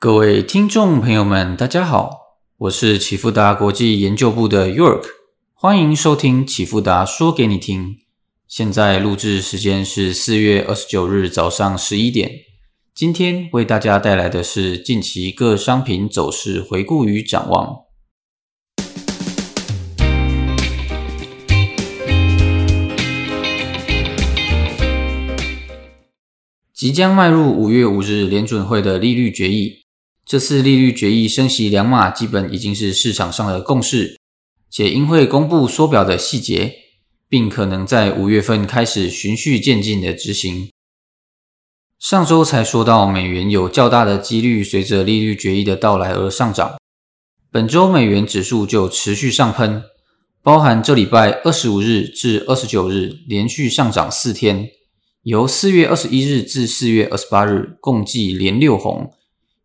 各位听众朋友们，大家好，我是启富达国际研究部的 York，欢迎收听启富达说给你听。现在录制时间是四月二十九日早上十一点。今天为大家带来的是近期各商品走势回顾与展望。即将迈入五月五日联准会的利率决议。这次利率决议升息两码，基本已经是市场上的共识，且应会公布缩表的细节，并可能在五月份开始循序渐进的执行。上周才说到美元有较大的几率随着利率决议的到来而上涨，本周美元指数就持续上喷，包含这礼拜二十五日至二十九日连续上涨四天，由四月二十一日至四月二十八日共计连六红。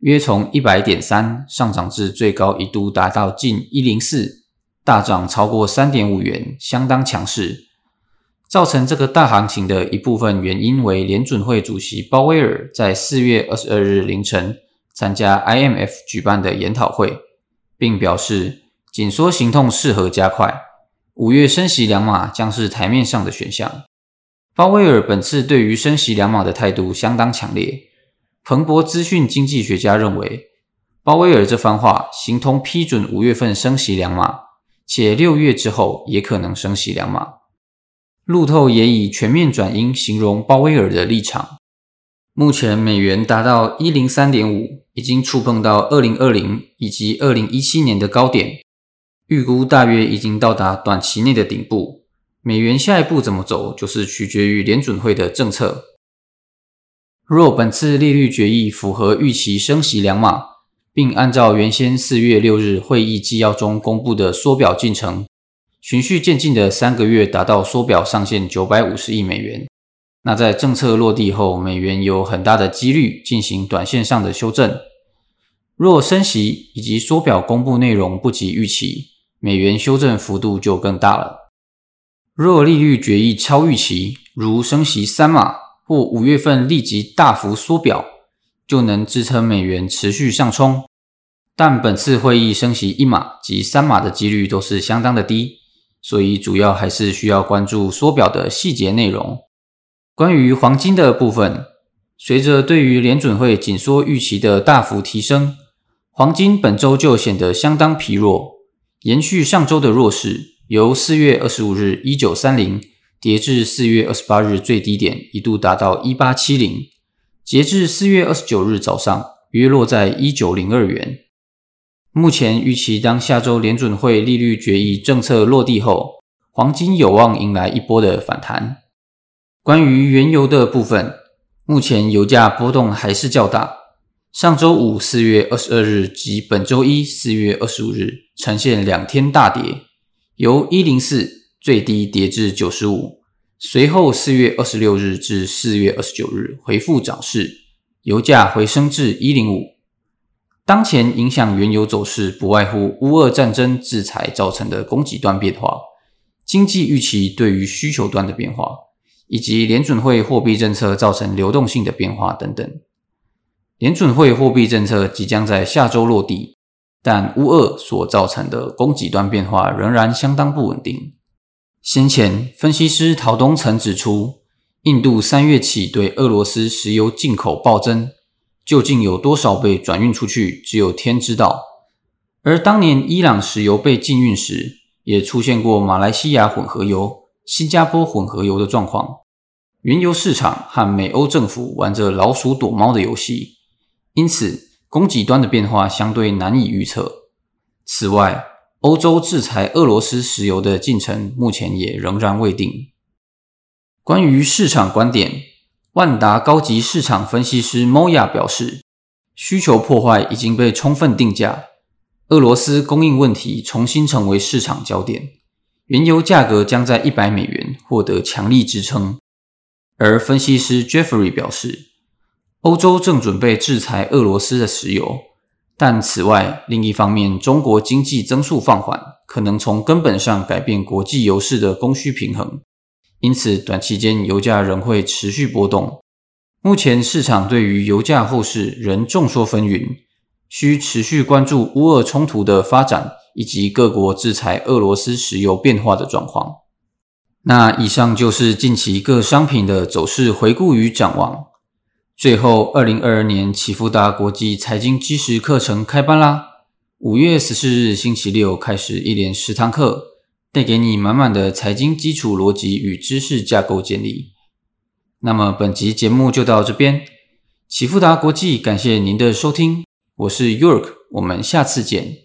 约从一百点三上涨至最高一度达到近一零四，大涨超过三点五元，相当强势。造成这个大行情的一部分原因为联准会主席鲍威尔在四月二十二日凌晨参加 IMF 举办的研讨会，并表示紧缩行动适合加快，五月升息两码将是台面上的选项。鲍威尔本次对于升息两码的态度相当强烈。彭博资讯经济学家认为，鲍威尔这番话形同批准五月份升息两码，且六月之后也可能升息两码。路透也以全面转阴形容鲍威尔的立场。目前美元达到一零三点五，已经触碰到二零二零以及二零一七年的高点，预估大约已经到达短期内的顶部。美元下一步怎么走，就是取决于联准会的政策。若本次利率决议符合预期升息两码，并按照原先四月六日会议纪要中公布的缩表进程，循序渐进的三个月达到缩表上限九百五十亿美元，那在政策落地后，美元有很大的几率进行短线上的修正。若升息以及缩表公布内容不及预期，美元修正幅度就更大了。若利率决议超预期，如升息三码。或五月份立即大幅缩表，就能支撑美元持续上冲。但本次会议升息一码及三码的几率都是相当的低，所以主要还是需要关注缩表的细节内容。关于黄金的部分，随着对于联准会紧缩预期的大幅提升，黄金本周就显得相当疲弱，延续上周的弱势，由四月二十五日一九三零。跌至四月二十八日最低点一度达到一八七零，截至四月二十九日早上约落在一九零二元。目前预期当下周联准会利率决议政策落地后，黄金有望迎来一波的反弹。关于原油的部分，目前油价波动还是较大。上周五四月二十二日及本周一四月二十五日呈现两天大跌，由一零四。最低跌至九十五，随后四月二十六日至四月二十九日回复涨势，油价回升至一零五。当前影响原油走势不外乎乌俄战争制裁造成的供给端变化、经济预期对于需求端的变化，以及联准会货币政策造成流动性的变化等等。联准会货币政策即将在下周落地，但乌俄所造成的供给端变化仍然相当不稳定。先前，分析师陶东曾指出，印度三月起对俄罗斯石油进口暴增，究竟有多少被转运出去，只有天知道。而当年伊朗石油被禁运时，也出现过马来西亚混合油、新加坡混合油的状况。原油市场和美欧政府玩着老鼠躲猫的游戏，因此供给端的变化相对难以预测。此外，欧洲制裁俄罗斯石油的进程目前也仍然未定。关于市场观点，万达高级市场分析师 Moya 表示，需求破坏已经被充分定价，俄罗斯供应问题重新成为市场焦点，原油价格将在一百美元获得强力支撑。而分析师 Jeffrey 表示，欧洲正准备制裁俄罗斯的石油。但此外，另一方面，中国经济增速放缓，可能从根本上改变国际油市的供需平衡，因此短期间油价仍会持续波动。目前市场对于油价后市仍众说纷纭，需持续关注乌俄冲突的发展以及各国制裁俄罗斯石油变化的状况。那以上就是近期各商品的走势回顾与展望。最后，二零二二年启富达国际财经基石课程开班啦！五月十四日星期六开始，一连十堂课，带给你满满的财经基础逻辑与知识架构建立。那么，本集节目就到这边。启富达国际感谢您的收听。我是 York，我们下次见。